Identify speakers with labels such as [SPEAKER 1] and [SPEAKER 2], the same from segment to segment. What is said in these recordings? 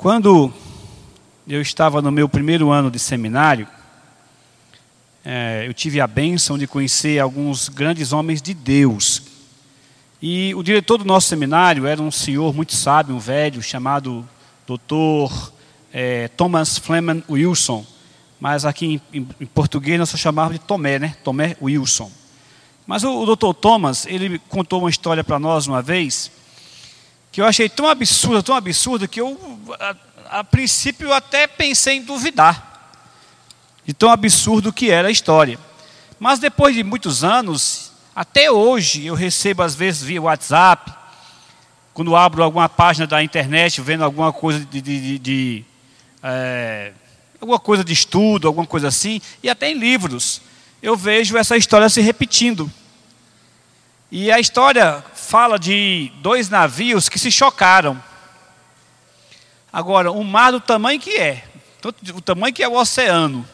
[SPEAKER 1] Quando eu estava no meu primeiro ano de seminário, é, eu tive a bênção de conhecer alguns grandes homens de Deus. E o diretor do nosso seminário era um senhor muito sábio, um velho, chamado Dr. É, Thomas Fleming Wilson. Mas aqui em, em, em, português nós só chamávamos de Tomé, né? Tomé Wilson. Mas o, o Dr. Thomas, ele contou uma história para nós uma vez, que eu achei tão absurda, tão absurda, que eu a princípio eu até pensei em duvidar de tão absurdo que era a história. Mas depois de muitos anos, até hoje eu recebo às vezes via WhatsApp, quando abro alguma página da internet, vendo alguma coisa de, de, de, de é, alguma coisa de estudo, alguma coisa assim, e até em livros, eu vejo essa história se repetindo. E a história fala de dois navios que se chocaram. Agora, um mar do tamanho que é, o tamanho que é o oceano,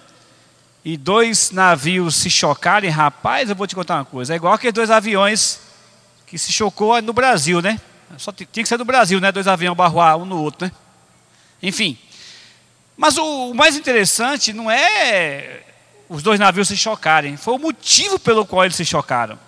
[SPEAKER 1] e dois navios se chocarem, rapaz, eu vou te contar uma coisa. É igual aqueles dois aviões que se chocou no Brasil, né? Só tinha que ser do Brasil, né? Dois aviões barroar um no outro, né? Enfim. Mas o, o mais interessante não é os dois navios se chocarem, foi o motivo pelo qual eles se chocaram.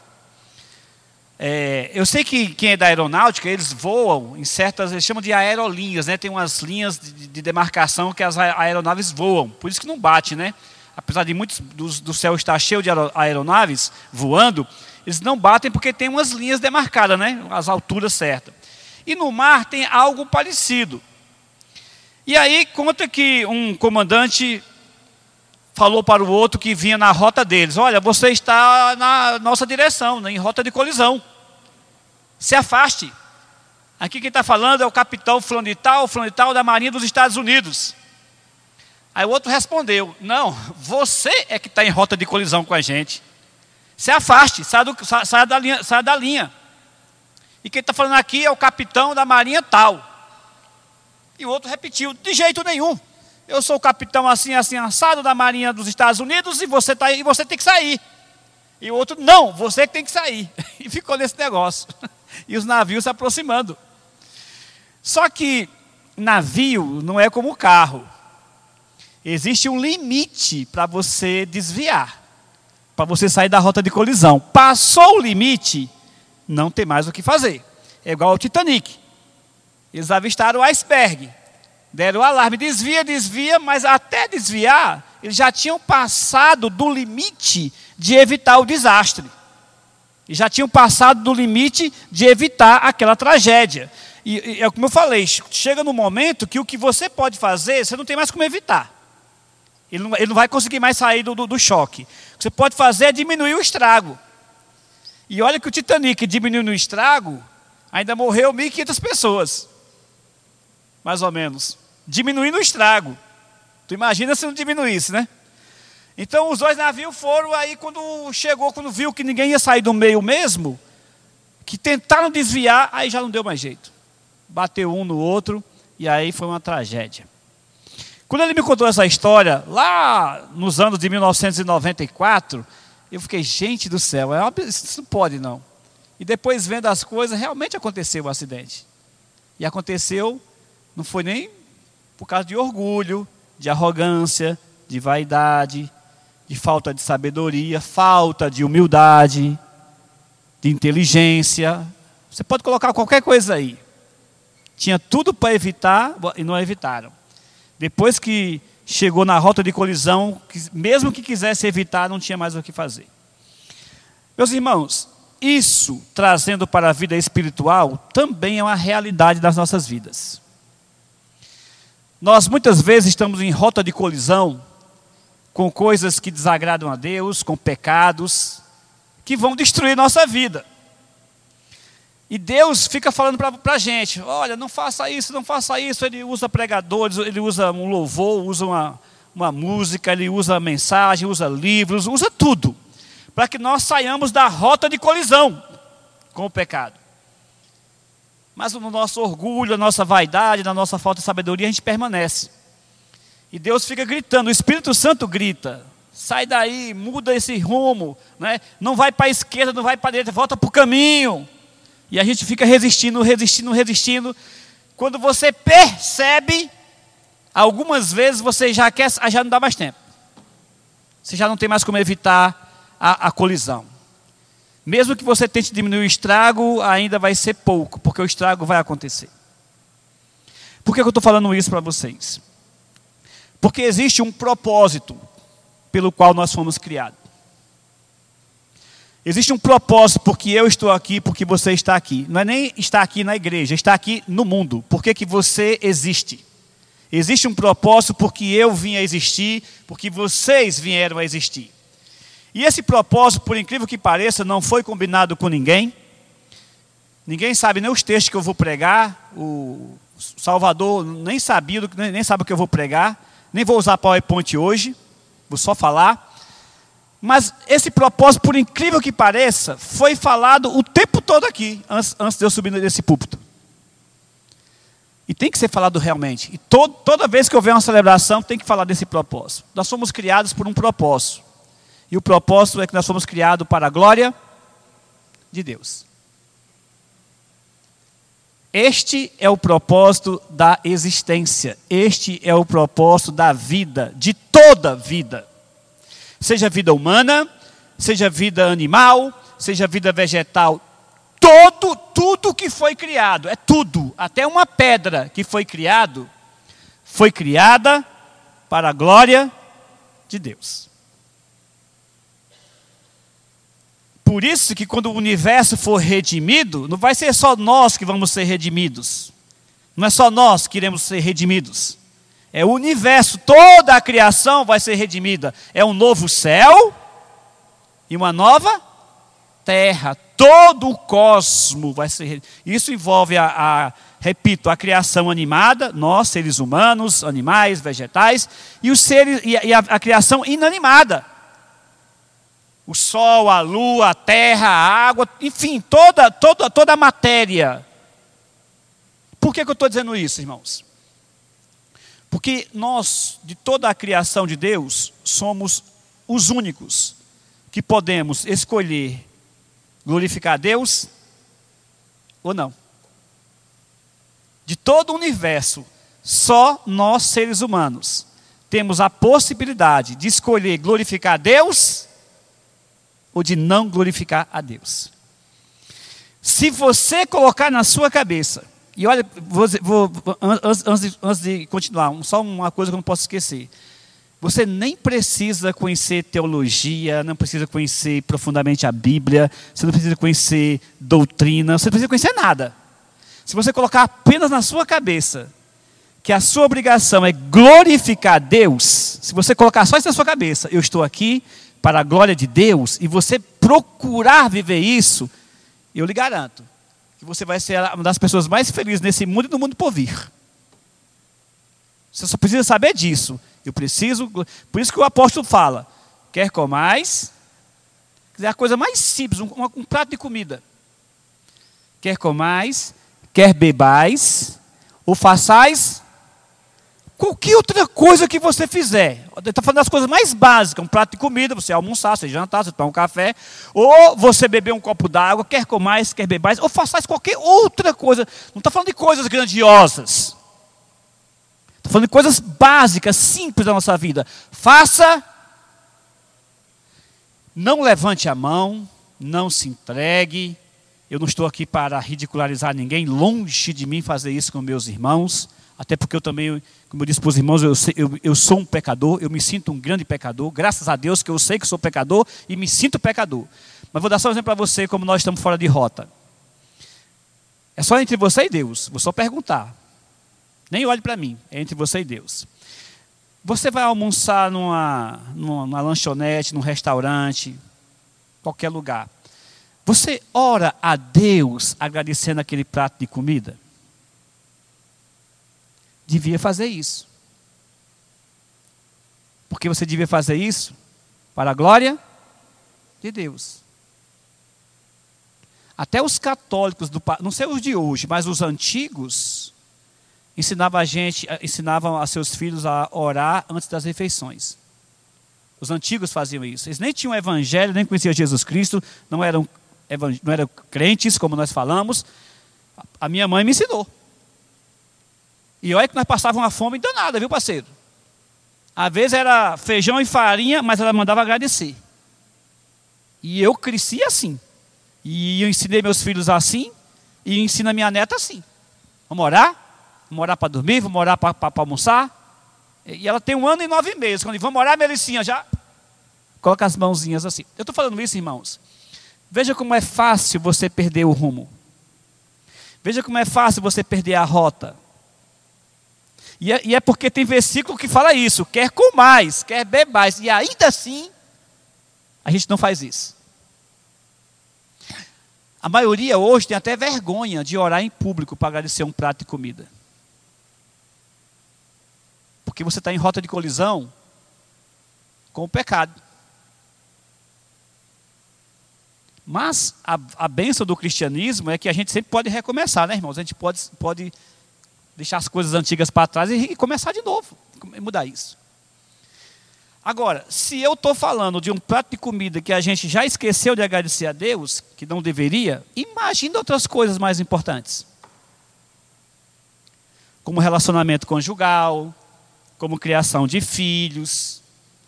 [SPEAKER 1] É, eu sei que quem é da aeronáutica, eles voam em certas, eles chamam de aerolinhas, né? Tem umas linhas de, de demarcação que as aeronaves voam, por isso que não bate, né? Apesar de muitos do, céu estar cheio de aeronaves voando, eles não batem porque tem umas linhas demarcadas, né? As alturas certas. E no mar tem algo parecido. E aí conta que um comandante falou para o outro que vinha na rota deles: Olha, você está na nossa direção, né, em rota de colisão. Se afaste. Aqui quem está falando é o capitão fulano de tal, fulano de tal da Marinha dos Estados Unidos. Aí o outro respondeu: Não, você é que está em rota de colisão com a gente. Se afaste, saia, do, da, linha, saia da linha. E quem está falando aqui é o capitão da Marinha tal. E o outro repetiu: De jeito nenhum eu sou o capitão assim, assim, assado da Marinha dos Estados Unidos e você, tá, e você tem que sair. E o outro, não, você que tem que sair. E ficou nesse negócio. E os navios se aproximando. Só que navio não é como carro. Existe um limite para você desviar, para você sair da rota de colisão. Passou o limite, não tem mais o que fazer. É igual ao Titanic. Eles avistaram o iceberg. Deram o alarme, desvia, desvia, mas até desviar, eles já tinham passado do limite de evitar o desastre. E já tinham passado do limite de evitar aquela tragédia. E, e é como eu falei, chega no momento que o que você pode fazer, você não tem mais como evitar. Ele não, ele não vai conseguir mais sair do, do, do choque. O que você pode fazer é diminuir o estrago. E olha que o Titanic diminuiu o estrago, ainda morreu 1.500 pessoas mais ou menos, diminuindo o estrago. Tu imagina se não diminuísse, né? Então os dois navios foram aí quando chegou, quando viu que ninguém ia sair do meio mesmo, que tentaram desviar, aí já não deu mais jeito. Bateu um no outro e aí foi uma tragédia. Quando ele me contou essa história, lá nos anos de 1994, eu fiquei, gente do céu, é isso não pode não. E depois vendo as coisas, realmente aconteceu o acidente. E aconteceu não foi nem por causa de orgulho, de arrogância, de vaidade, de falta de sabedoria, falta de humildade, de inteligência. Você pode colocar qualquer coisa aí. Tinha tudo para evitar e não evitaram. Depois que chegou na rota de colisão, mesmo que quisesse evitar, não tinha mais o que fazer. Meus irmãos, isso trazendo para a vida espiritual também é uma realidade das nossas vidas. Nós muitas vezes estamos em rota de colisão com coisas que desagradam a Deus, com pecados que vão destruir nossa vida. E Deus fica falando para a gente: olha, não faça isso, não faça isso. Ele usa pregadores, ele usa um louvor, usa uma, uma música, ele usa mensagem, usa livros, usa tudo, para que nós saiamos da rota de colisão com o pecado. Mas no nosso orgulho, na nossa vaidade, na nossa falta de sabedoria, a gente permanece. E Deus fica gritando, o Espírito Santo grita: sai daí, muda esse rumo, né? não vai para a esquerda, não vai para a direita, volta para o caminho. E a gente fica resistindo, resistindo, resistindo. Quando você percebe, algumas vezes você já quer, já não dá mais tempo. Você já não tem mais como evitar a, a colisão. Mesmo que você tente diminuir o estrago, ainda vai ser pouco, porque o estrago vai acontecer. Por que eu estou falando isso para vocês? Porque existe um propósito pelo qual nós fomos criados. Existe um propósito porque eu estou aqui, porque você está aqui. Não é nem estar aqui na igreja, está aqui no mundo. Por que, que você existe? Existe um propósito porque eu vim a existir, porque vocês vieram a existir. E esse propósito, por incrível que pareça, não foi combinado com ninguém. Ninguém sabe nem os textos que eu vou pregar. O Salvador nem sabia, nem sabe o que eu vou pregar. Nem vou usar PowerPoint hoje, vou só falar. Mas esse propósito, por incrível que pareça, foi falado o tempo todo aqui, antes, antes de eu subir nesse púlpito. E tem que ser falado realmente. E toda vez que houver uma celebração, tem que falar desse propósito. Nós somos criados por um propósito. E o propósito é que nós somos criados para a glória de Deus. Este é o propósito da existência. Este é o propósito da vida, de toda vida seja vida humana, seja vida animal, seja vida vegetal, todo, tudo que foi criado, é tudo, até uma pedra que foi criado, foi criada para a glória de Deus. Por isso que quando o universo for redimido, não vai ser só nós que vamos ser redimidos. Não é só nós que iremos ser redimidos. É o universo, toda a criação vai ser redimida. É um novo céu e uma nova terra. Todo o cosmo vai ser redimido. Isso envolve a, a, repito, a criação animada, nós, seres humanos, animais, vegetais, e os seres e a, e a, a criação inanimada. O sol, a lua, a terra, a água, enfim, toda, toda, toda a matéria. Por que, que eu estou dizendo isso, irmãos? Porque nós, de toda a criação de Deus, somos os únicos que podemos escolher glorificar a Deus ou não. De todo o universo, só nós seres humanos temos a possibilidade de escolher glorificar a Deus ou de não glorificar a Deus. Se você colocar na sua cabeça e olha, vou, vou, antes, antes, antes de continuar, só uma coisa que eu não posso esquecer. Você nem precisa conhecer teologia, não precisa conhecer profundamente a Bíblia, você não precisa conhecer doutrina, você não precisa conhecer nada. Se você colocar apenas na sua cabeça que a sua obrigação é glorificar Deus, se você colocar só isso na sua cabeça, eu estou aqui para a glória de Deus, e você procurar viver isso, eu lhe garanto, que você vai ser uma das pessoas mais felizes nesse mundo e no mundo por vir. Você só precisa saber disso. Eu preciso, por isso que o apóstolo fala: quer comais, é a coisa mais simples, um, um prato de comida. Quer comais, quer bebais, ou façais qualquer outra coisa que você fizer. Está falando das coisas mais básicas, um prato de comida, você almoçar, você jantar, você tomar um café, ou você beber um copo d'água, quer comais, quer bebais, ou façais qualquer outra coisa. Não está falando de coisas grandiosas. Está falando de coisas básicas, simples da nossa vida. Faça, não levante a mão, não se entregue. Eu não estou aqui para ridicularizar ninguém, longe de mim fazer isso com meus irmãos. Até porque eu também, como eu disse para os irmãos, eu, eu, eu sou um pecador, eu me sinto um grande pecador, graças a Deus que eu sei que sou pecador e me sinto pecador. Mas vou dar só um exemplo para você, como nós estamos fora de rota. É só entre você e Deus, vou só perguntar. Nem olhe para mim, é entre você e Deus. Você vai almoçar numa, numa lanchonete, num restaurante, qualquer lugar. Você ora a Deus agradecendo aquele prato de comida? Devia fazer isso. Porque você devia fazer isso para a glória de Deus. Até os católicos, do, não sei os de hoje, mas os antigos, ensinavam a gente, ensinavam a seus filhos a orar antes das refeições. Os antigos faziam isso. Eles nem tinham evangelho, nem conheciam Jesus Cristo, não eram, não eram crentes, como nós falamos. A minha mãe me ensinou. E olha que nós passávamos uma fome danada, viu, parceiro? Às vezes era feijão e farinha, mas ela mandava agradecer. E eu cresci assim. E eu ensinei meus filhos assim, e ensino a minha neta assim. Vamos orar? Vamos orar para dormir, vamos orar para almoçar. E ela tem um ano e nove meses. Quando vamos orar, Melicinha, já coloca as mãozinhas assim. Eu estou falando isso, irmãos. Veja como é fácil você perder o rumo. Veja como é fácil você perder a rota. E é, e é porque tem versículo que fala isso: quer com mais, quer bebais. E ainda assim, a gente não faz isso. A maioria hoje tem até vergonha de orar em público para agradecer um prato de comida. Porque você está em rota de colisão com o pecado. Mas a, a do cristianismo é que a gente sempre pode recomeçar, né, irmãos? A gente pode, pode deixar as coisas antigas para trás e, e começar de novo, mudar isso. Agora, se eu estou falando de um prato de comida que a gente já esqueceu de agradecer a Deus, que não deveria, imagine outras coisas mais importantes. Como relacionamento conjugal, como criação de filhos,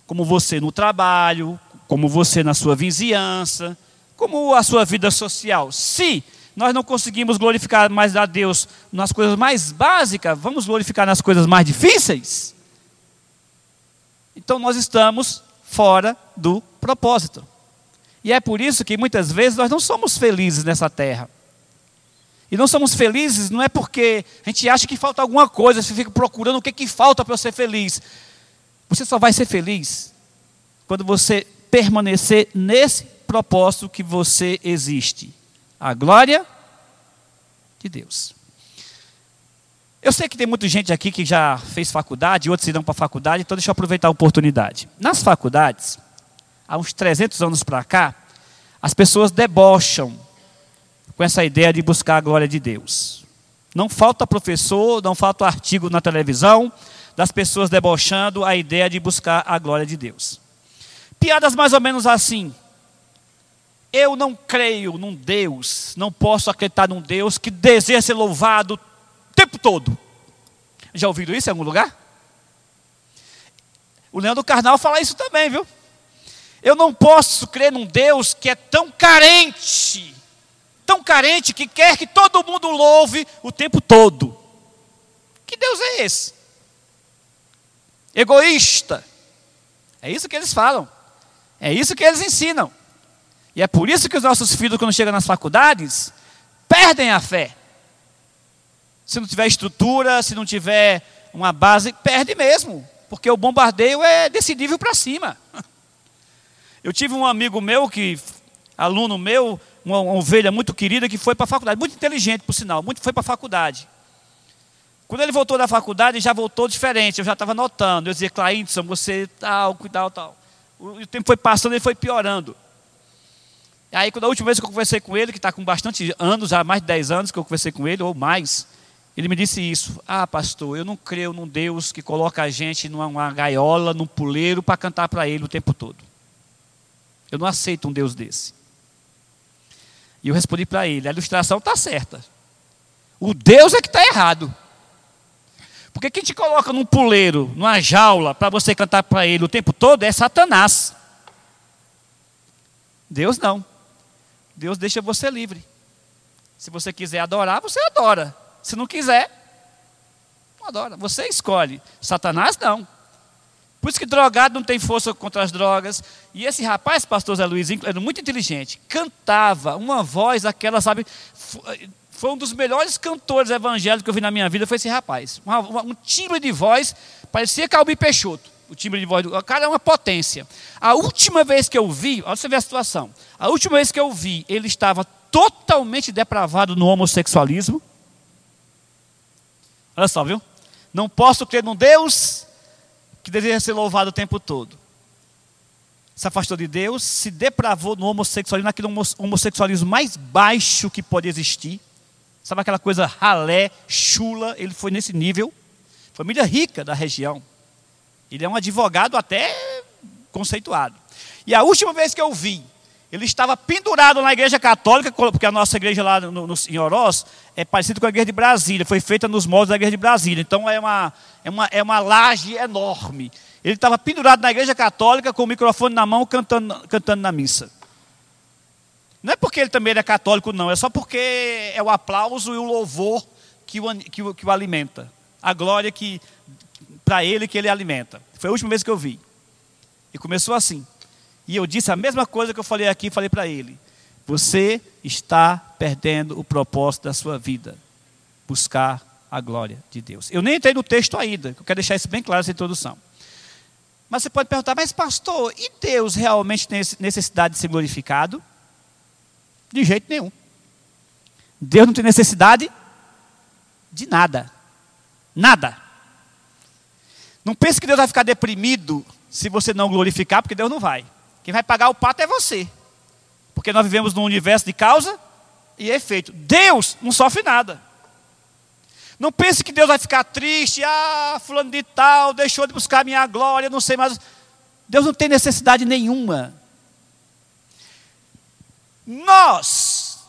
[SPEAKER 1] como você no trabalho, como você na sua vizinhança, como a sua vida social. Se nós não conseguimos glorificar mais a Deus nas coisas mais básicas, vamos glorificar nas coisas mais difíceis? Então nós estamos fora do propósito. E é por isso que muitas vezes nós não somos felizes nessa terra. E não somos felizes não é porque a gente acha que falta alguma coisa, você fica procurando o que, que falta para eu ser feliz. Você só vai ser feliz quando você permanecer nesse propósito que você existe. A glória de Deus. Eu sei que tem muita gente aqui que já fez faculdade, outros irão para a faculdade, então deixa eu aproveitar a oportunidade. Nas faculdades, há uns 300 anos para cá, as pessoas debocham com essa ideia de buscar a glória de Deus. Não falta professor, não falta artigo na televisão das pessoas debochando a ideia de buscar a glória de Deus. Piadas mais ou menos assim. Eu não creio num Deus, não posso acreditar num Deus que deseja ser louvado tempo todo. Já ouviram isso em algum lugar? O Leandro Carnal fala isso também, viu? Eu não posso crer num Deus que é tão carente, tão carente que quer que todo mundo louve o tempo todo. Que Deus é esse? Egoísta. É isso que eles falam. É isso que eles ensinam. E é por isso que os nossos filhos, quando chegam nas faculdades, perdem a fé. Se não tiver estrutura, se não tiver uma base, perde mesmo. Porque o bombardeio é decidível para cima. Eu tive um amigo meu, que aluno meu, uma, ovelha muito querida, que foi para a faculdade, muito inteligente, por sinal, muito foi para a faculdade. Quando ele voltou da faculdade, já voltou diferente, eu já estava notando. Eu dizia, Clainson, você tal, cuidado, tal. O, o tempo foi passando, ele foi piorando. Aí, quando a última vez que eu conversei com ele, que está com bastante anos, já mais de 10 anos que eu conversei com ele, ou mais, ele me disse isso: Ah, pastor, eu não creio num Deus que coloca a gente numa gaiola, num puleiro, para cantar para Ele o tempo todo. Eu não aceito um Deus desse. E eu respondi para ele: a ilustração está certa. O Deus é que está errado. Porque quem te coloca num puleiro, numa jaula, para você cantar para Ele o tempo todo é Satanás. Deus não. Deus deixa você livre. Se você quiser adorar, você adora. Se não quiser, não adora. Você escolhe. Satanás não. Por isso que drogado não tem força contra as drogas. E esse rapaz, pastor Zé Luiz, era muito inteligente. Cantava uma voz, aquela, sabe? Foi um dos melhores cantores evangélicos que eu vi na minha vida, foi esse rapaz. Uma, um timbre de voz, parecia Calbi Peixoto. O timbre de voz do cara é uma potência. A última vez que eu vi, olha você ver a situação. A última vez que eu vi, ele estava totalmente depravado no homossexualismo. Olha só, viu? Não posso crer num Deus que deveria ser louvado o tempo todo. Se afastou de Deus, se depravou no homossexualismo, naquele homossexualismo mais baixo que pode existir. Sabe aquela coisa ralé, chula? Ele foi nesse nível. Família rica da região. Ele é um advogado até conceituado. E a última vez que eu vi, Ele estava pendurado na igreja católica, porque a nossa igreja lá no, no, em Oroz é parecida com a igreja de Brasília, foi feita nos moldes da igreja de Brasília. Então é uma, é uma, é uma laje enorme. Ele estava pendurado na igreja católica com o microfone na mão, cantando, cantando na missa. Não é porque ele também era católico, não, é só porque é o aplauso e o louvor que o, que o, que o alimenta. A glória que para ele que ele alimenta. Foi a última vez que eu vi. E começou assim. E eu disse a mesma coisa que eu falei aqui, falei para ele. Você está perdendo o propósito da sua vida. Buscar a glória de Deus. Eu nem entrei no texto ainda, eu quero deixar isso bem claro essa introdução. Mas você pode perguntar, mas pastor, e Deus realmente tem necessidade de ser glorificado? De jeito nenhum. Deus não tem necessidade de nada. Nada. Não pense que Deus vai ficar deprimido se você não glorificar, porque Deus não vai. Quem vai pagar o pato é você. Porque nós vivemos num universo de causa e efeito. Deus não sofre nada. Não pense que Deus vai ficar triste, ah, fulano de tal, deixou de buscar minha glória, não sei mais. Deus não tem necessidade nenhuma. Nós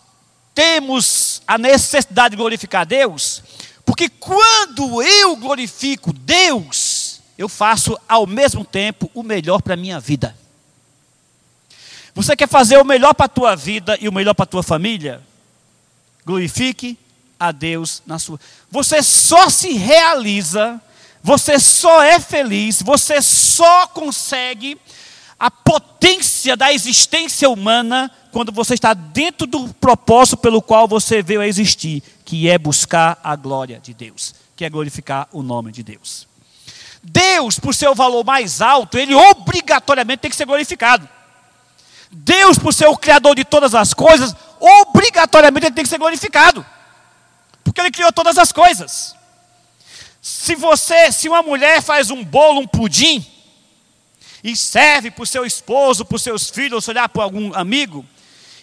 [SPEAKER 1] temos a necessidade de glorificar Deus, porque quando eu glorifico Deus, eu faço ao mesmo tempo o melhor para a minha vida. Você quer fazer o melhor para a tua vida e o melhor para a tua família? Glorifique a Deus na sua. Você só se realiza, você só é feliz, você só consegue a potência da existência humana quando você está dentro do propósito pelo qual você veio a existir, que é buscar a glória de Deus, que é glorificar o nome de Deus. Deus, por seu valor mais alto, ele obrigatoriamente tem que ser glorificado. Deus, por ser o Criador de todas as coisas, obrigatoriamente ele tem que ser glorificado. Porque ele criou todas as coisas. Se você, se uma mulher faz um bolo, um pudim, e serve para o seu esposo, para os seus filhos, ou se olhar para algum amigo,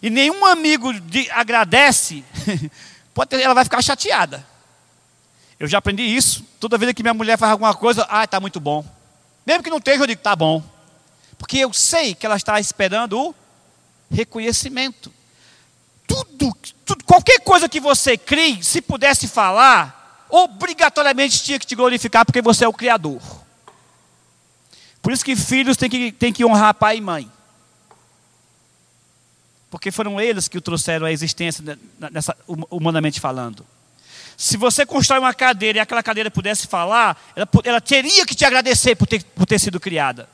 [SPEAKER 1] e nenhum amigo de, agradece, pode ter, ela vai ficar chateada. Eu já aprendi isso. Toda vez que minha mulher faz alguma coisa, ah, está muito bom. Mesmo que não esteja, eu digo, está bom. Porque eu sei que ela está esperando o reconhecimento. Tudo, tudo, qualquer coisa que você crie, se pudesse falar, obrigatoriamente tinha que te glorificar, porque você é o Criador. Por isso que filhos têm que, têm que honrar pai e mãe. Porque foram eles que o trouxeram à existência, nessa, humanamente falando. Se você constrói uma cadeira e aquela cadeira pudesse falar, ela, ela teria que te agradecer por ter, por ter sido criada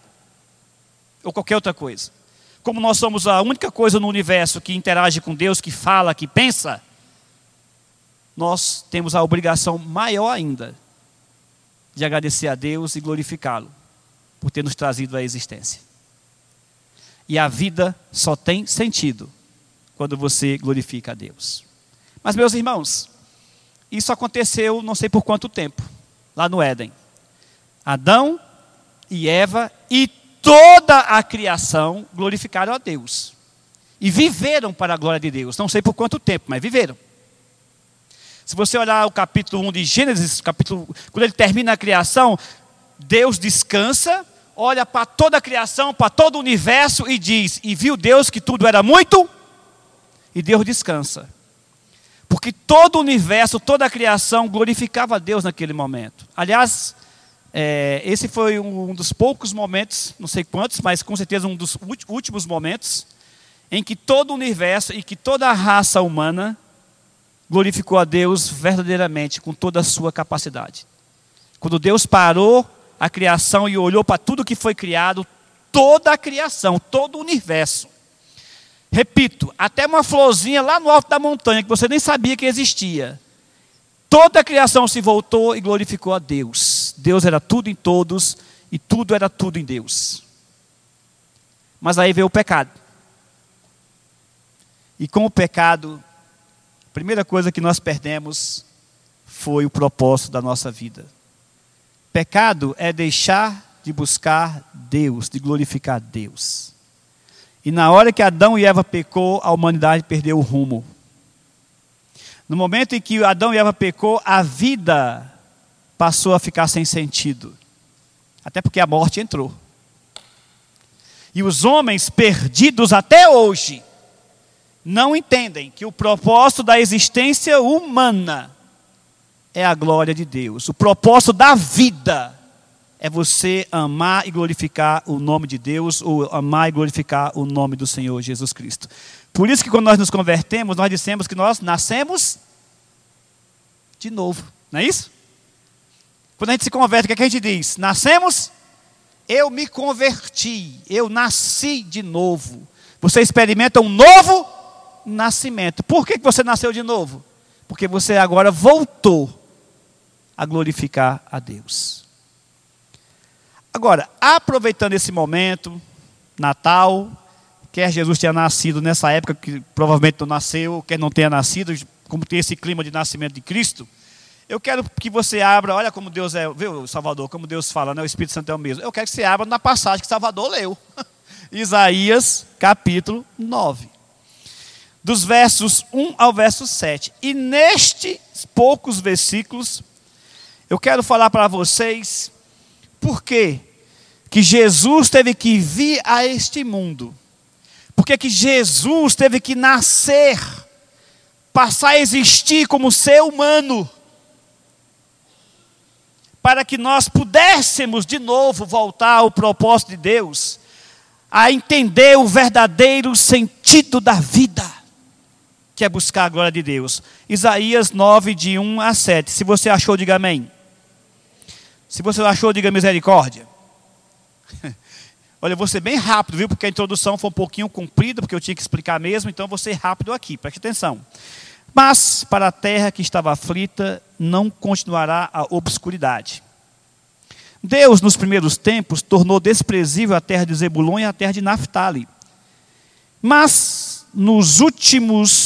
[SPEAKER 1] ou qualquer outra coisa. Como nós somos a única coisa no universo que interage com Deus, que fala, que pensa, nós temos a obrigação maior ainda de agradecer a Deus e glorificá-lo por ter nos trazido à existência. E a vida só tem sentido quando você glorifica a Deus. Mas, meus irmãos, isso aconteceu não sei por quanto tempo, lá no Éden. Adão e Eva e toda a criação glorificaram a Deus. E viveram para a glória de Deus. Não sei por quanto tempo, mas viveram. Se você olhar o capítulo 1 de Gênesis, capítulo, quando ele termina a criação, Deus descansa, olha para toda a criação, para todo o universo e diz: E viu Deus que tudo era muito, e Deus descansa. Porque todo o universo, toda a criação glorificava a Deus naquele momento. Aliás, é, esse foi um dos poucos momentos, não sei quantos, mas com certeza um dos últimos momentos, em que todo o universo e que toda a raça humana glorificou a Deus verdadeiramente, com toda a sua capacidade. Quando Deus parou a criação e olhou para tudo que foi criado, toda a criação, todo o universo. Repito, até uma florzinha lá no alto da montanha que você nem sabia que existia. Toda a criação se voltou e glorificou a Deus. Deus era tudo em todos e tudo era tudo em Deus. Mas aí veio o pecado. E com o pecado, a primeira coisa que nós perdemos foi o propósito da nossa vida. Pecado é deixar de buscar Deus, de glorificar Deus. E na hora que Adão e Eva pecou, a humanidade perdeu o rumo. No momento em que Adão e Eva pecou, a vida passou a ficar sem sentido. Até porque a morte entrou. E os homens perdidos até hoje não entendem que o propósito da existência humana é a glória de Deus. O propósito da vida é você amar e glorificar o nome de Deus, ou amar e glorificar o nome do Senhor Jesus Cristo. Por isso que quando nós nos convertemos, nós dissemos que nós nascemos de novo. Não é isso? Quando a gente se converte, o que, é que a gente diz? Nascemos, eu me converti, eu nasci de novo. Você experimenta um novo nascimento. Por que você nasceu de novo? Porque você agora voltou a glorificar a Deus. Agora, aproveitando esse momento, Natal, quer Jesus tenha nascido nessa época, que provavelmente não nasceu, quer não tenha nascido, como tem esse clima de nascimento de Cristo, eu quero que você abra, olha como Deus é, viu, Salvador, como Deus fala, né? o Espírito Santo é o mesmo. Eu quero que você abra na passagem que Salvador leu. Isaías, capítulo 9. Dos versos 1 ao verso 7. E nestes poucos versículos, eu quero falar para vocês por que que Jesus teve que vir a este mundo. Porque que Jesus teve que nascer, passar a existir como ser humano para que nós pudéssemos de novo voltar ao propósito de Deus, a entender o verdadeiro sentido da vida, que é buscar a glória de Deus. Isaías 9, de 1 a 7. Se você achou, diga amém. Se você achou, diga misericórdia. Olha, eu vou ser bem rápido, viu? Porque a introdução foi um pouquinho comprida, porque eu tinha que explicar mesmo, então vou ser rápido aqui, preste atenção. Mas para a terra que estava aflita, não continuará a obscuridade. Deus, nos primeiros tempos, tornou desprezível a terra de Zebulon e a terra de Naphtali. Mas nos últimos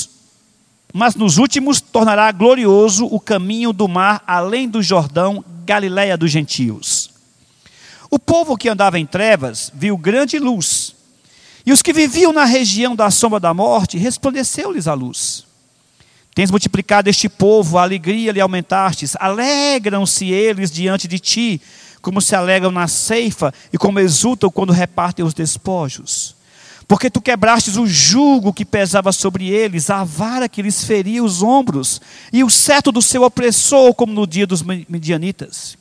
[SPEAKER 1] mas nos últimos tornará glorioso o caminho do mar além do Jordão, Galiléia dos gentios. O povo que andava em trevas viu grande luz, e os que viviam na região da sombra da morte resplandeceu-lhes a luz. Tens multiplicado este povo, a alegria lhe aumentastes. Alegram-se eles diante de ti, como se alegram na ceifa e como exultam quando repartem os despojos. Porque tu quebrastes o jugo que pesava sobre eles, a vara que lhes feria os ombros, e o cetro do seu opressor, como no dia dos medianitas.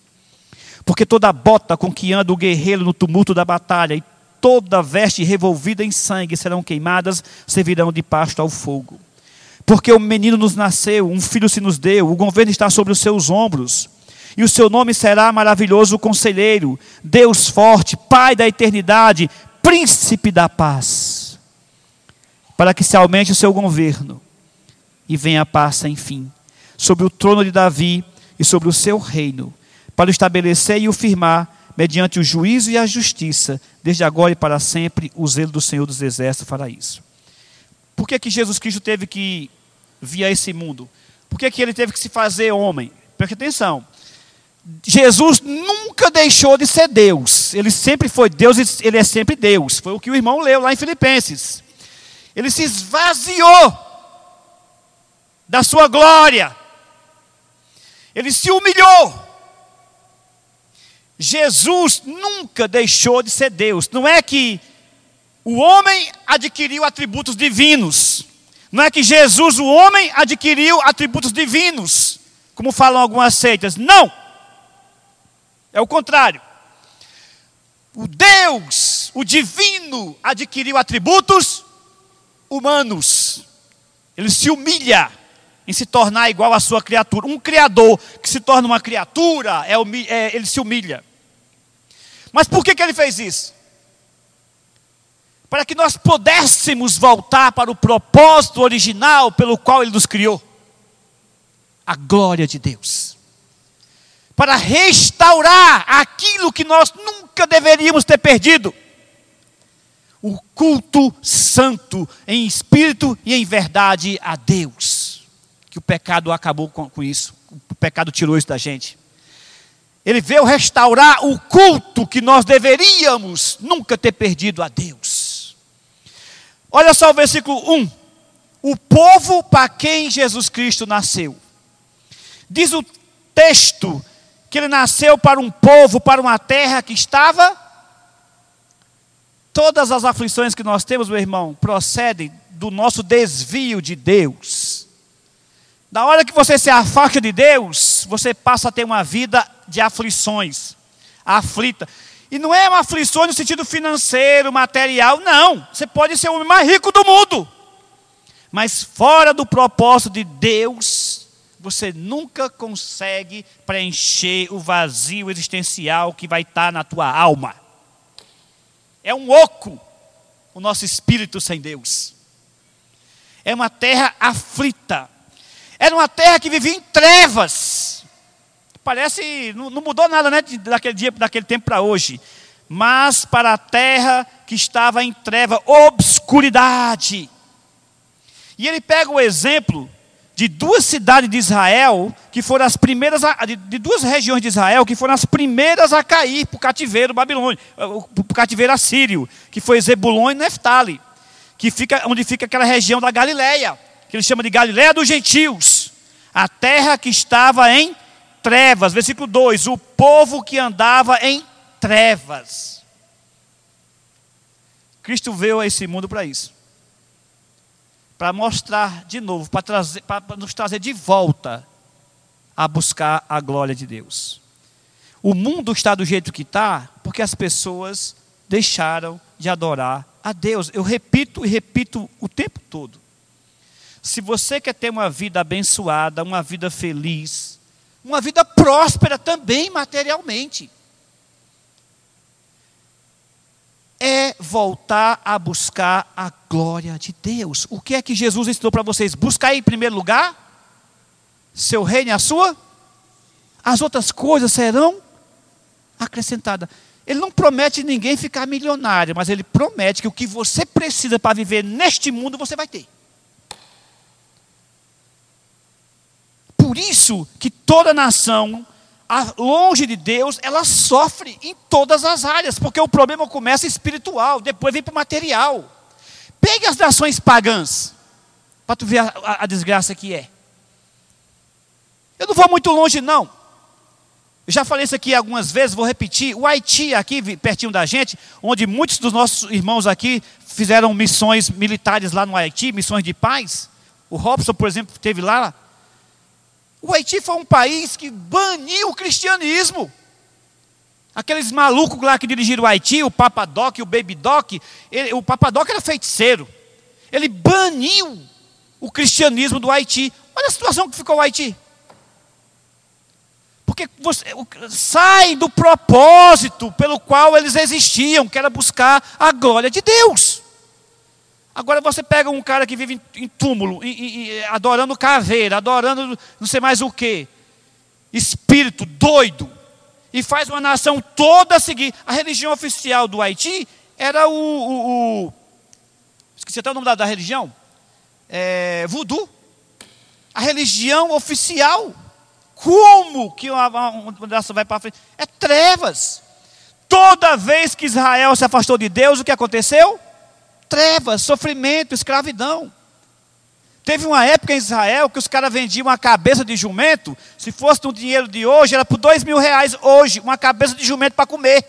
[SPEAKER 1] Porque toda bota com que anda o guerreiro no tumulto da batalha, e toda veste revolvida em sangue serão queimadas, servirão de pasto ao fogo. Porque o menino nos nasceu, um filho se nos deu, o governo está sobre os seus ombros. E o seu nome será maravilhoso conselheiro, Deus forte, Pai da eternidade, príncipe da paz. Para que se aumente o seu governo e venha a paz sem fim, sobre o trono de Davi e sobre o seu reino, para o estabelecer e o firmar, mediante o juízo e a justiça, desde agora e para sempre, o zelo do Senhor dos Exércitos fará isso. Por que, que Jesus Cristo teve que via esse mundo? Por que, que ele teve que se fazer homem? Preste atenção. Jesus nunca deixou de ser Deus. Ele sempre foi Deus, ele é sempre Deus. Foi o que o irmão leu lá em Filipenses. Ele se esvaziou da sua glória. Ele se humilhou. Jesus nunca deixou de ser Deus. Não é que o homem adquiriu atributos divinos. Não é que Jesus, o homem, adquiriu atributos divinos, como falam algumas seitas. Não! É o contrário. O Deus, o divino, adquiriu atributos humanos. Ele se humilha em se tornar igual à sua criatura. Um criador que se torna uma criatura, é, é, ele se humilha. Mas por que, que ele fez isso? para que nós pudéssemos voltar para o propósito original pelo qual Ele nos criou a glória de Deus. Para restaurar aquilo que nós nunca deveríamos ter perdido. O culto santo em espírito e em verdade a Deus. Que o pecado acabou com, isso. O pecado tirou isso da gente. Ele veio restaurar o culto que nós deveríamos nunca ter perdido a Deus. Olha só o versículo 1. O povo para quem Jesus Cristo nasceu. Diz o texto que ele nasceu para um povo, para uma terra que estava todas as aflições que nós temos, meu irmão, procedem do nosso desvio de Deus. Da hora que você se afasta de Deus, você passa a ter uma vida de aflições, aflita. E não é uma aflição no sentido financeiro, material, não. Você pode ser o homem mais rico do mundo. Mas fora do propósito de Deus, você nunca consegue preencher o vazio existencial que vai estar na tua alma. É um oco o nosso espírito sem Deus. É uma terra aflita. Era uma terra que vivia em trevas. Parece, não, não mudou nada né, daquele dia, daquele tempo para hoje. Mas para a terra que estava em treva, obscuridade. E ele pega o exemplo de duas cidades de Israel, que foram as primeiras, a, de, de, duas regiões de Israel, que foram as primeiras a cair para o cativeiro babilônico, para o cativeiro assírio, que foi Zebulon e Neftali, que fica, onde fica aquela região da Galileia, que ele chama de Galileia dos gentios, a terra que estava em trevas, versículo 2, o povo que andava em trevas. Cristo veio a esse mundo para isso para mostrar de novo, para, trazer, para nos trazer de volta a buscar a glória de Deus. O mundo está do jeito que está porque as pessoas deixaram de adorar a Deus. Eu repito e repito o tempo todo. Se você quer ter uma vida abençoada, uma vida feliz, uma vida próspera também materialmente, é voltar a buscar a glória de Deus. O que é que Jesus ensinou para vocês? Buscar em primeiro lugar seu reino e a sua, as outras coisas serão acrescentadas. Ele não promete ninguém ficar milionário, mas ele promete que o que você precisa para viver neste mundo você vai ter. Por isso que toda nação longe de Deus, ela sofre em todas as áreas, porque o problema começa espiritual, depois vem para o material. Pegue as nações pagãs, para tu ver a, a, a desgraça que é. Eu não vou muito longe, não. Eu já falei isso aqui algumas vezes, vou repetir. O Haiti, aqui pertinho da gente, onde muitos dos nossos irmãos aqui fizeram missões militares lá no Haiti, missões de paz. O Robson, por exemplo, teve lá o Haiti foi um país que baniu o cristianismo. Aqueles malucos lá que dirigiram o Haiti, o Papadoc e o Baby Doc, ele, o Papadoc era feiticeiro. Ele baniu o cristianismo do Haiti. Olha a situação que ficou o Haiti. Porque você, sai do propósito pelo qual eles existiam, que era buscar a glória de Deus. Agora você pega um cara que vive em, túmulo, em, em, adorando caveira, adorando não sei mais o que, espírito doido, e faz uma nação toda seguir. A religião oficial do Haiti era o. o, o esqueci até o nome da, da religião. É, voodoo. A religião oficial. Como que uma, uma nação vai para frente? É trevas. Toda vez que Israel se afastou de Deus, o que aconteceu? Sofrimento, escravidão. Teve uma época em Israel que os caras vendiam uma cabeça de jumento, se fosse no dinheiro de hoje, era por dois mil reais hoje, uma cabeça de jumento para comer.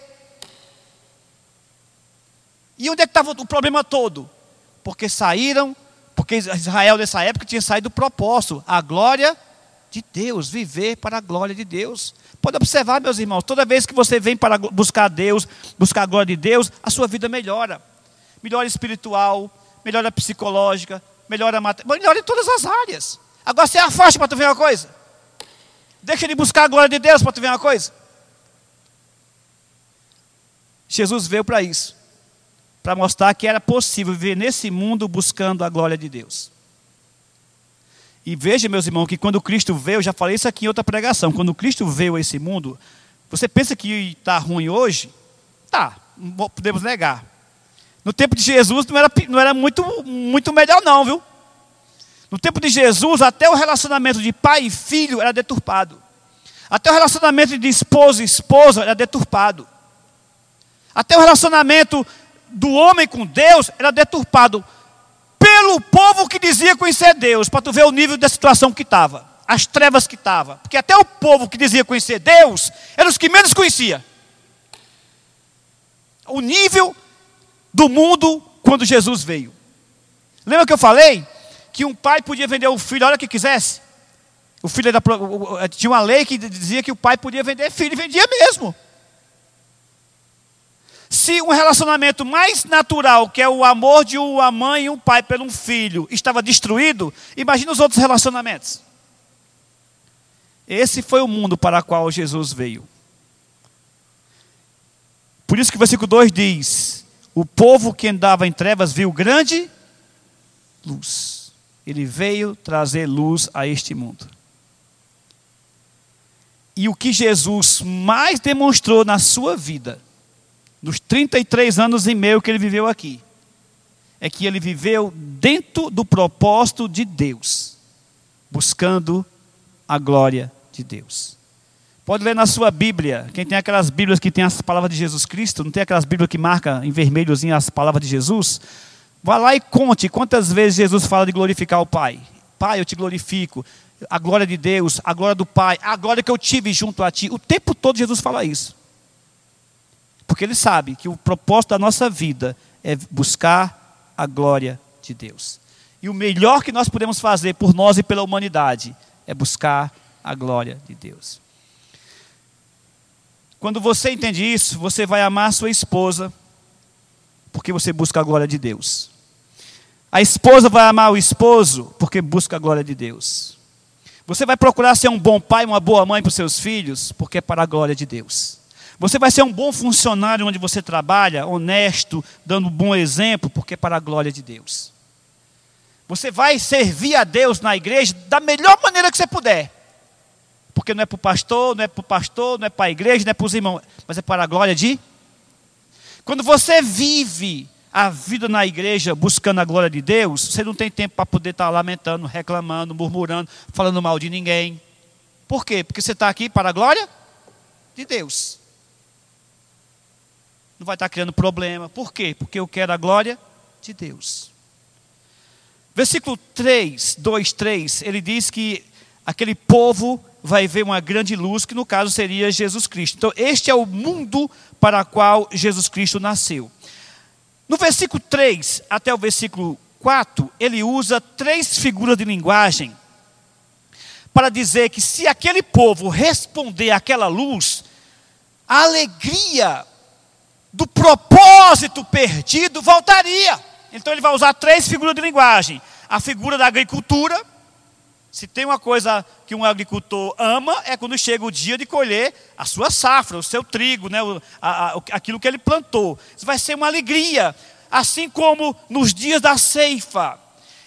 [SPEAKER 1] E onde é que estava o problema todo? Porque saíram, porque Israel nessa época tinha saído do propósito, a glória de Deus, viver para a glória de Deus. Pode observar, meus irmãos, toda vez que você vem para buscar Deus, buscar a glória de Deus, a sua vida melhora melhora espiritual, melhora psicológica, melhora matemática, melhora em todas as áreas. Agora você afasta para tu ver uma coisa. Deixa de buscar a glória de Deus para tu ver uma coisa. Jesus veio para isso. Para mostrar que era possível viver nesse mundo buscando a glória de Deus. E veja, meus irmãos, que quando Cristo veio, já falei isso aqui em outra pregação, quando Cristo veio a esse mundo, você pensa que está ruim hoje? Tá, podemos negar. No tempo de Jesus não era, não era muito, muito melhor, não, viu? No tempo de Jesus, até o relacionamento de pai e filho era deturpado. Até o relacionamento de esposo e esposa era deturpado. Até o relacionamento do homem com Deus era deturpado pelo povo que dizia conhecer Deus, para tu ver o nível da situação que estava, as trevas que estava. Porque até o povo que dizia conhecer Deus eram os que menos conhecia. O nível do mundo quando Jesus veio. Lembra que eu falei que um pai podia vender o filho a hora que quisesse? O filho era, tinha uma lei que dizia que o pai podia vender filho e vendia mesmo. Se um relacionamento mais natural, que é o amor de uma mãe e um pai pelo um filho, estava destruído, imagine os outros relacionamentos. Esse foi o mundo para o qual Jesus veio. Por isso que o versículo 2 diz: O povo que andava em trevas viu grande luz. Ele veio trazer luz a este mundo. E o que Jesus mais demonstrou na sua vida nos 33 anos e meio que ele viveu aqui, é que ele viveu dentro do propósito de Deus, buscando a glória de Deus. Pode ler na sua Bíblia, quem tem aquelas Bíblias que tem as palavras de Jesus Cristo, não tem aquelas Bíblias que marca em vermelhozinho as palavras de Jesus? Vá lá e conte quantas vezes Jesus fala de glorificar o Pai. Pai, eu te glorifico. A glória de Deus, a glória do Pai, a glória que eu tive junto a ti. O tempo todo Jesus fala isso. Porque ele sabe que o propósito da nossa vida é buscar a glória de Deus. E o melhor que nós podemos fazer por nós e pela humanidade é buscar a glória de Deus. Quando você entende isso, você vai amar sua esposa, porque você busca a glória de Deus. A esposa vai amar o esposo, porque busca a glória de Deus. Você vai procurar ser um bom pai, uma boa mãe para os seus filhos, porque é para a glória de Deus. Você vai ser um bom funcionário onde você trabalha, honesto, dando um bom exemplo, porque é para a glória de Deus. Você vai servir a Deus na igreja da melhor maneira que você puder. Porque não é para o pastor, não é para o pastor, não é para a igreja, não é para os irmãos, mas é para a glória de. Quando você vive a vida na igreja buscando a glória de Deus, você não tem tempo para poder estar lamentando, reclamando, murmurando, falando mal de ninguém. Por quê? Porque você está aqui para a glória de Deus não vai estar criando problema. Por quê? Porque eu quero a glória de Deus. Versículo 3, 2, 3, ele diz que aquele povo vai ver uma grande luz, que no caso seria Jesus Cristo. Então, este é o mundo para o qual Jesus Cristo nasceu. No versículo 3 até o versículo 4, ele usa três figuras de linguagem para dizer que se aquele povo responder àquela luz, a alegria do propósito perdido voltaria. Então ele vai usar três figuras de linguagem: a figura da agricultura. Se tem uma coisa que um agricultor ama, é quando chega o dia de colher a sua safra, o seu trigo, né, a, a, aquilo que ele plantou. Isso vai ser uma alegria. Assim como nos dias da ceifa.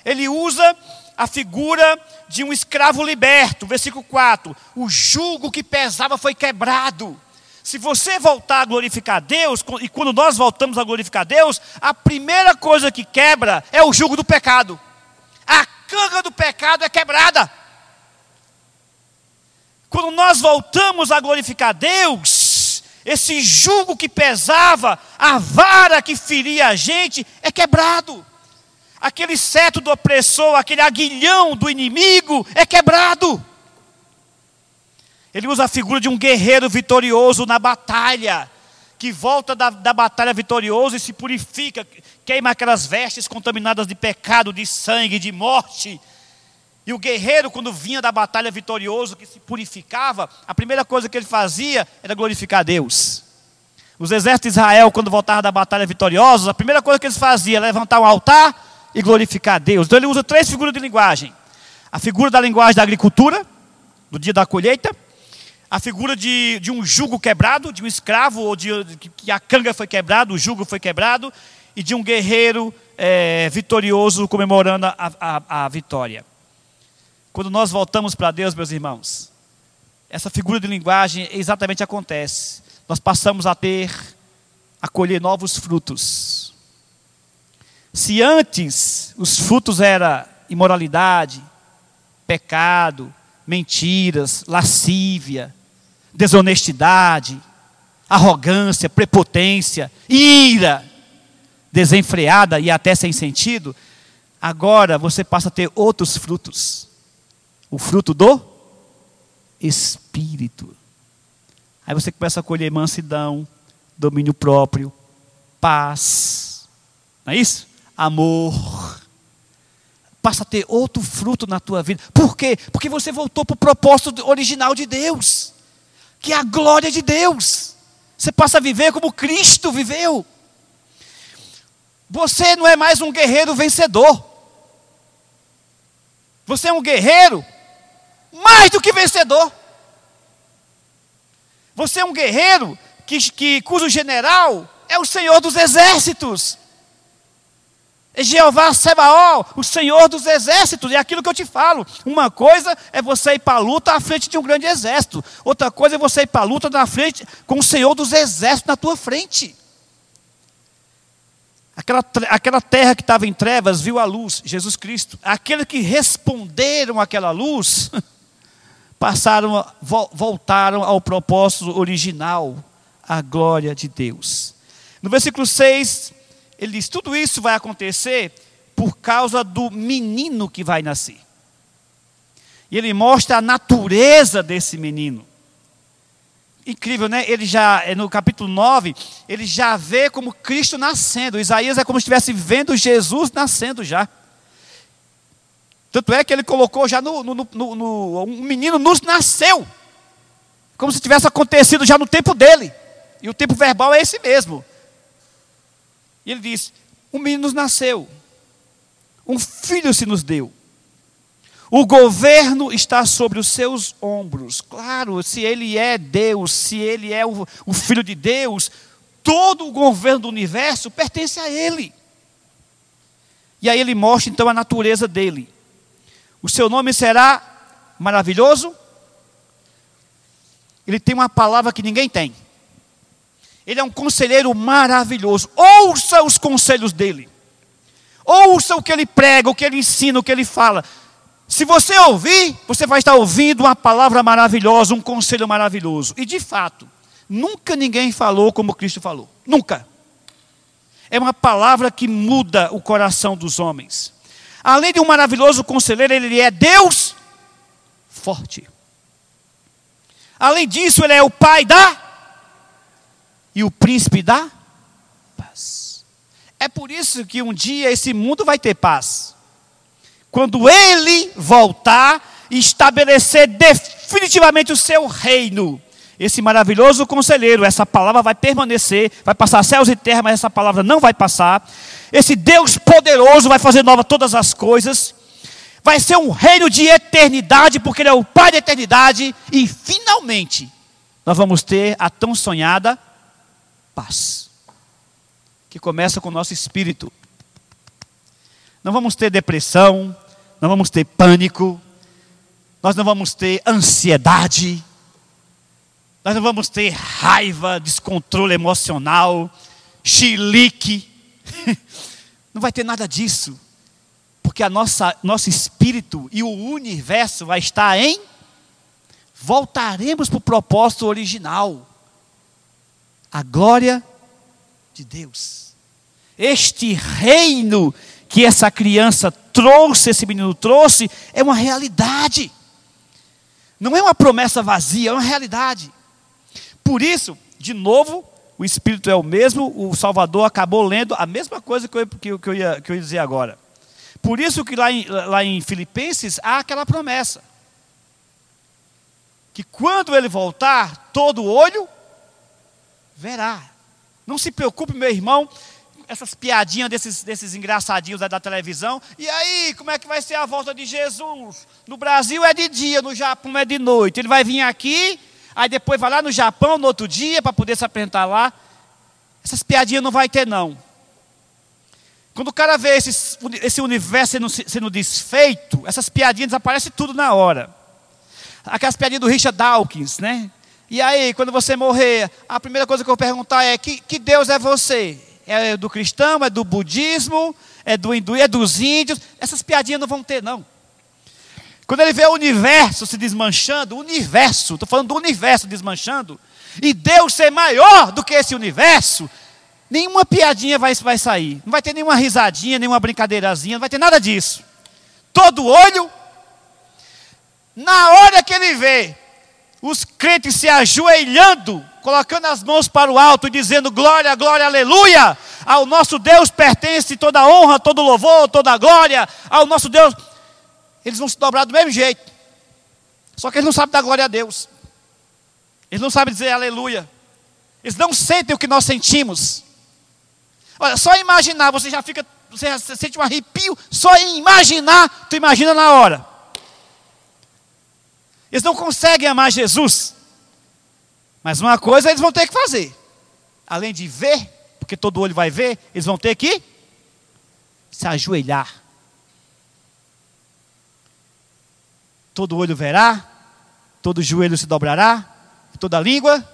[SPEAKER 1] Ele usa a figura de um escravo liberto, versículo 4. O jugo que pesava foi quebrado. Se você voltar a glorificar Deus, e quando nós voltamos a glorificar Deus, a primeira coisa que quebra é o jugo do pecado. A canga do pecado é quebrada. Quando nós voltamos a glorificar Deus, esse jugo que pesava, a vara que feria a gente, é quebrado. Aquele seto do opressor, aquele aguilhão do inimigo, é quebrado. Ele usa a figura de um guerreiro vitorioso na batalha, que volta da, da batalha vitorioso e se purifica, queima aquelas vestes contaminadas de pecado, de sangue, de morte. E o guerreiro, quando vinha da batalha vitorioso, que se purificava, a primeira coisa que ele fazia era glorificar a Deus. Os exércitos de Israel, quando voltavam da batalha vitoriosos, a primeira coisa que eles faziam era levantar um altar e glorificar a Deus. Então ele usa três figuras de linguagem: a figura da linguagem da agricultura, do dia da colheita, a figura de, de um jugo quebrado, de um escravo, ou de que a canga foi quebrada, o jugo foi quebrado, e de um guerreiro é, vitorioso comemorando a, a, a vitória. Quando nós voltamos para Deus, meus irmãos, essa figura de linguagem exatamente acontece. Nós passamos a ter, a colher novos frutos. Se antes os frutos eram imoralidade, pecado, mentiras, lascívia, desonestidade, arrogância, prepotência, ira, desenfreada e até sem sentido, agora você passa a ter outros frutos. O fruto do Espírito. Aí você começa a colher mansidão, domínio próprio, paz, Não é isso? Amor. Passa a ter outro fruto na tua vida. Por quê? Porque você voltou para o propósito original de Deus, que é a glória de Deus. Você passa a viver como Cristo viveu. Você não é mais um guerreiro vencedor. Você é um guerreiro mais do que vencedor. Você é um guerreiro que, que, cujo general é o Senhor dos exércitos. Jeová Sebaó, o Senhor dos exércitos, é aquilo que eu te falo. Uma coisa é você ir para a luta à frente de um grande exército, outra coisa é você ir para a luta na frente com o Senhor dos exércitos na tua frente. Aquela, aquela terra que estava em trevas viu a luz, Jesus Cristo. Aqueles que responderam àquela luz, passaram, voltaram ao propósito original, a glória de Deus. No versículo 6, ele diz: tudo isso vai acontecer por causa do menino que vai nascer. E ele mostra a natureza desse menino. Incrível, né? Ele já, no capítulo 9, ele já vê como Cristo nascendo. Isaías é como se estivesse vendo Jesus nascendo já. Tanto é que ele colocou já no. no, no, no um menino nos nasceu. Como se tivesse acontecido já no tempo dele. E o tempo verbal é esse mesmo. Ele diz: Um menino nos nasceu, um filho se nos deu. O governo está sobre os seus ombros. Claro, se ele é Deus, se ele é o, o filho de Deus, todo o governo do universo pertence a ele. E aí ele mostra então a natureza dele. O seu nome será maravilhoso. Ele tem uma palavra que ninguém tem. Ele é um conselheiro maravilhoso. Ouça os conselhos dele. Ouça o que ele prega, o que ele ensina, o que ele fala. Se você ouvir, você vai estar ouvindo uma palavra maravilhosa, um conselho maravilhoso. E de fato, nunca ninguém falou como Cristo falou. Nunca. É uma palavra que muda o coração dos homens. Além de um maravilhoso conselheiro, ele é Deus forte. Além disso, ele é o Pai da e o príncipe da paz. É por isso que um dia esse mundo vai ter paz. Quando ele voltar e estabelecer definitivamente o seu reino. Esse maravilhoso conselheiro, essa palavra vai permanecer, vai passar céus e terra, mas essa palavra não vai passar. Esse Deus poderoso vai fazer nova todas as coisas. Vai ser um reino de eternidade, porque Ele é o Pai da eternidade. E finalmente, nós vamos ter a tão sonhada paz, que começa com o nosso espírito. Não vamos ter depressão, não vamos ter pânico, nós não vamos ter ansiedade, nós não vamos ter raiva, descontrole emocional, chilique. Não vai ter nada disso. Porque a nossa nosso espírito e o universo vai estar em voltaremos para o propósito original a glória de Deus. Este reino que essa criança trouxe, esse menino trouxe, é uma realidade. Não é uma promessa vazia, é uma realidade. Por isso, de novo, o Espírito é o mesmo, o Salvador acabou lendo a mesma coisa que eu, que, que eu, ia, que eu ia dizer agora. Por isso que lá em, lá em Filipenses há aquela promessa. Que quando ele voltar, todo olho verá. Não se preocupe, meu irmão, essas piadinhas desses, desses engraçadinhos da, da, televisão. E aí, como é que vai ser a volta de Jesus? No Brasil é de dia, no Japão é de noite. Ele vai vir aqui, aí depois vai lá no Japão no outro dia para poder se apresentar lá. Essas piadinhas não vai ter, não. Quando o cara vê esse, esse universo sendo, sendo desfeito, essas piadinhas desaparecem tudo na hora. Aquelas piadinhas do Richard Dawkins, né? E aí, quando você morrer, a primeira coisa que eu vou perguntar é: que, que Deus é você? É do cristão, é do budismo, é do hindu, é dos índios? Essas piadinhas não vão ter, não. Quando ele vê o universo se desmanchando, o universo, estou falando do universo desmanchando, e Deus ser maior do que esse universo, nenhuma piadinha vai, vai sair. Não vai ter nenhuma risadinha, nenhuma brincadeirazinha, não vai ter nada disso. Todo olho, na hora que ele vê os crentes se ajoelhando, colocando as mãos para o alto dizendo glória, glória, aleluia. ao nosso Deus pertence toda honra, todo louvor, toda glória, ao nosso Deus, eles vão se dobrar do mesmo jeito. Só que eles não sabem dar glória a Deus. Eles não sabem dizer aleluia. Eles não sentem o que nós sentimos. Olha, só imaginar, você já fica, você já sente um arrepio, só em imaginar, tu imagina na hora. Eles não conseguem amar Jesus. Mas uma coisa eles vão ter que fazer. Além de ver, porque todo olho vai ver, eles vão ter que se ajoelhar. Todo olho verá, todo joelho se dobrará, toda língua.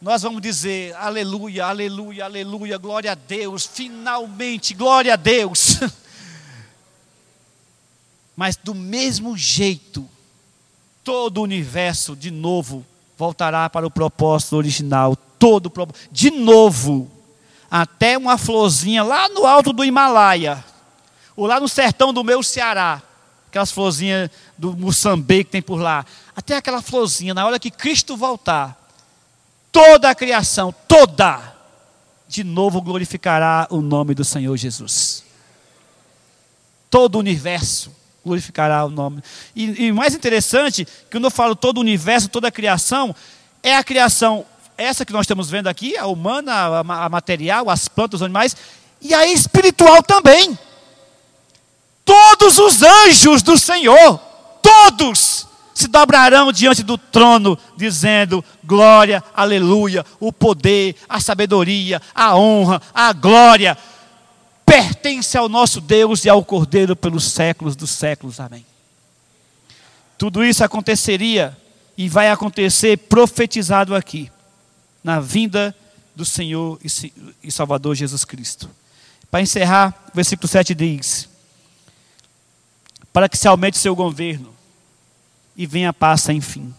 [SPEAKER 1] Nós vamos dizer aleluia, aleluia, aleluia, glória a Deus, finalmente, glória a Deus. Mas do mesmo jeito, todo o universo de novo voltará para o propósito original, todo de novo, até uma florzinha lá no alto do Himalaia, ou lá no sertão do meu Ceará, aquelas florzinhas do Moçambique que tem por lá, até aquela florzinha, na hora que Cristo voltar, toda a criação, toda, de novo glorificará o nome do Senhor Jesus. Todo o universo glorificará o nome. E, e mais interessante, que quando eu falo todo o universo, toda a criação, é a criação, essa que nós estamos vendo aqui, a humana, a, a material, as plantas, os animais, e a espiritual também. Todos os anjos do Senhor, todos, se dobrarão diante do trono, dizendo: glória, aleluia, o poder, a sabedoria, a honra, a glória pertence ao nosso Deus e ao Cordeiro pelos séculos dos séculos. Amém. Tudo isso aconteceria e vai acontecer profetizado aqui, na vinda do Senhor e Salvador Jesus Cristo. Para encerrar, o versículo 7 diz: Para que se aumente seu governo e venha a paz sem fim,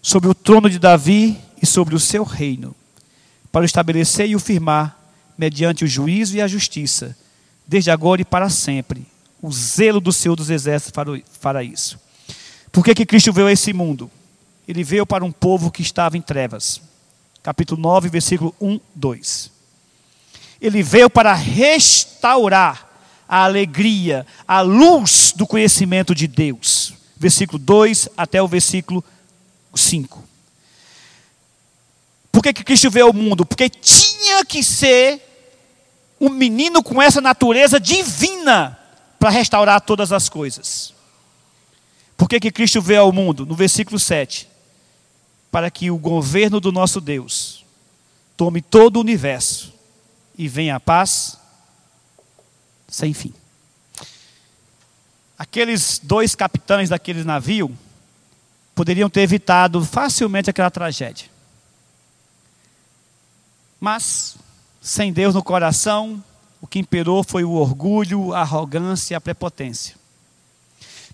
[SPEAKER 1] sobre o trono de Davi e sobre o seu reino, para o estabelecer e o firmar mediante o juízo e a justiça, desde agora e para sempre. O zelo do Senhor dos Exércitos fará isso. Por que, que Cristo veio a esse mundo? Ele veio para um povo que estava em trevas. Capítulo 9, versículo 1, 2. Ele veio para restaurar a alegria, a luz do conhecimento de Deus. Versículo 2 até o versículo 5. Por que, que Cristo veio ao mundo? Porque tinha que ser um menino com essa natureza divina para restaurar todas as coisas. Por que, que Cristo veio ao mundo? No versículo 7. Para que o governo do nosso Deus tome todo o universo e venha a paz sem fim. Aqueles dois capitães daquele navio poderiam ter evitado facilmente aquela tragédia. Mas sem Deus no coração, o que imperou foi o orgulho, a arrogância e a prepotência.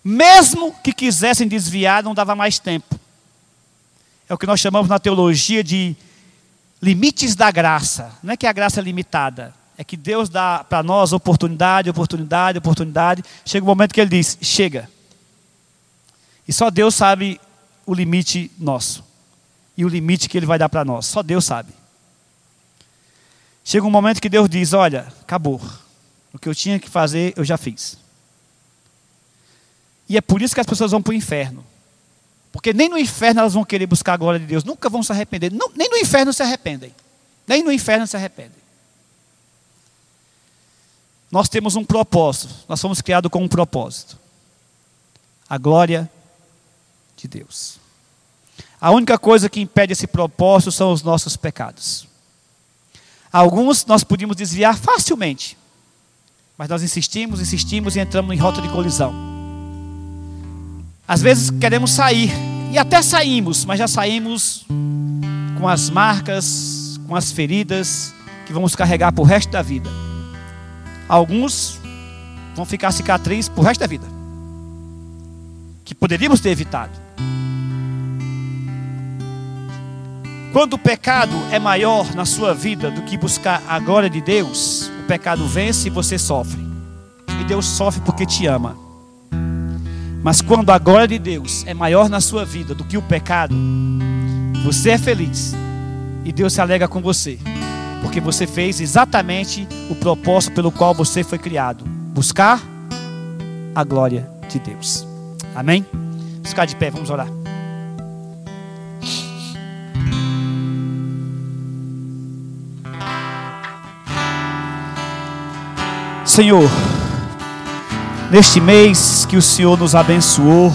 [SPEAKER 1] Mesmo que quisessem desviar, não dava mais tempo. É o que nós chamamos na teologia de limites da graça. Não é que a graça é limitada, é que Deus dá para nós oportunidade, oportunidade, oportunidade. Chega o um momento que Ele diz: chega. E só Deus sabe o limite nosso. E o limite que Ele vai dar para nós. Só Deus sabe. Chega um momento que Deus diz: Olha, acabou. O que eu tinha que fazer, eu já fiz. E é por isso que as pessoas vão para o inferno. Porque nem no inferno elas vão querer buscar a glória de Deus. Nunca vão se arrepender. Não, nem no inferno se arrependem. Nem no inferno se arrependem. Nós temos um propósito. Nós fomos criados com um propósito. A glória de Deus. A única coisa que impede esse propósito são os nossos pecados. Alguns nós podíamos desviar facilmente, mas nós insistimos, insistimos e entramos em rota de colisão. Às vezes queremos sair, e até saímos, mas já saímos com as marcas, com as feridas que vamos carregar para o resto da vida. Alguns vão ficar cicatriz para o resto da vida, que poderíamos ter evitado. Quando o pecado é maior na sua vida do que buscar a glória de Deus, o pecado vence e você sofre. E Deus sofre porque te ama. Mas quando a glória de Deus é maior na sua vida do que o pecado, você é feliz. E Deus se alega com você. Porque você fez exatamente o propósito pelo qual você foi criado: buscar a glória de Deus. Amém? Vamos ficar de pé, vamos orar. Senhor, neste mês que o Senhor nos abençoou,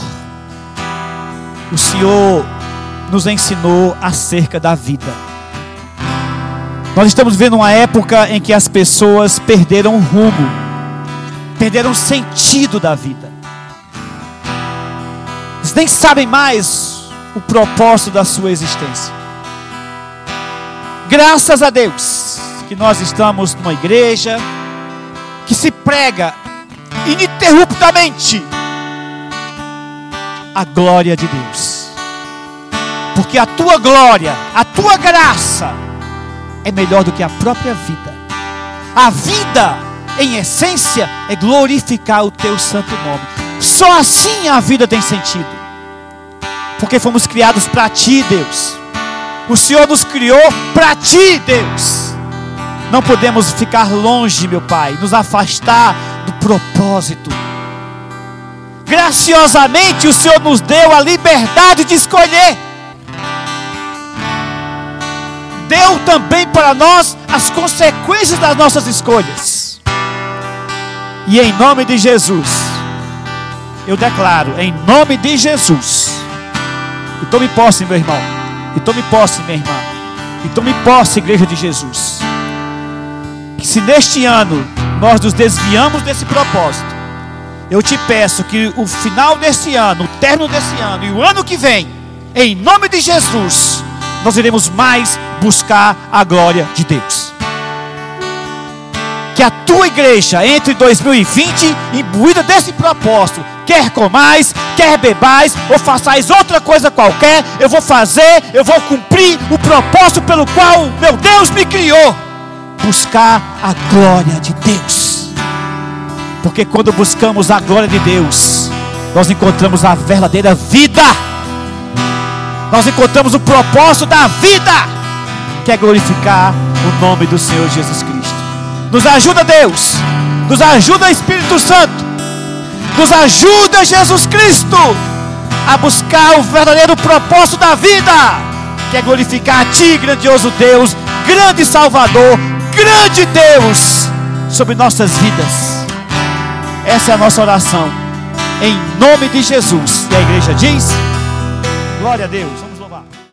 [SPEAKER 1] o Senhor nos ensinou acerca da vida. Nós estamos vivendo uma época em que as pessoas perderam o rumo, perderam o sentido da vida. Eles nem sabem mais o propósito da sua existência. Graças a Deus que nós estamos numa igreja que se prega ininterruptamente a glória de Deus. Porque a tua glória, a tua graça é melhor do que a própria vida. A vida, em essência, é glorificar o teu santo nome. Só assim a vida tem sentido. Porque fomos criados para ti, Deus. O Senhor nos criou para ti, Deus. Não podemos ficar longe, meu Pai, nos afastar do propósito. Graciosamente o Senhor nos deu a liberdade de escolher. Deu também para nós as consequências das nossas escolhas. E em nome de Jesus, eu declaro, em nome de Jesus, e tome posse, meu irmão, e tome posse, minha irmã, e tome posse, igreja de Jesus que se neste ano nós nos desviamos desse propósito, eu te peço que o final desse ano, o término desse ano e o ano que vem, em nome de Jesus, nós iremos mais buscar a glória de Deus. Que a tua igreja entre 2020 imbuída desse propósito, quer comais, quer bebais, ou façais outra coisa qualquer, eu vou fazer, eu vou cumprir o propósito pelo qual meu Deus me criou buscar a glória de Deus. Porque quando buscamos a glória de Deus, nós encontramos a verdadeira vida. Nós encontramos o propósito da vida, que é glorificar o nome do Senhor Jesus Cristo. Nos ajuda, Deus. Nos ajuda, Espírito Santo. Nos ajuda, Jesus Cristo, a buscar o verdadeiro propósito da vida, que é glorificar a Ti, grandioso Deus, grande Salvador, grande Deus sobre nossas vidas. Essa é a nossa oração. Em nome de Jesus. E a igreja diz: Glória a Deus.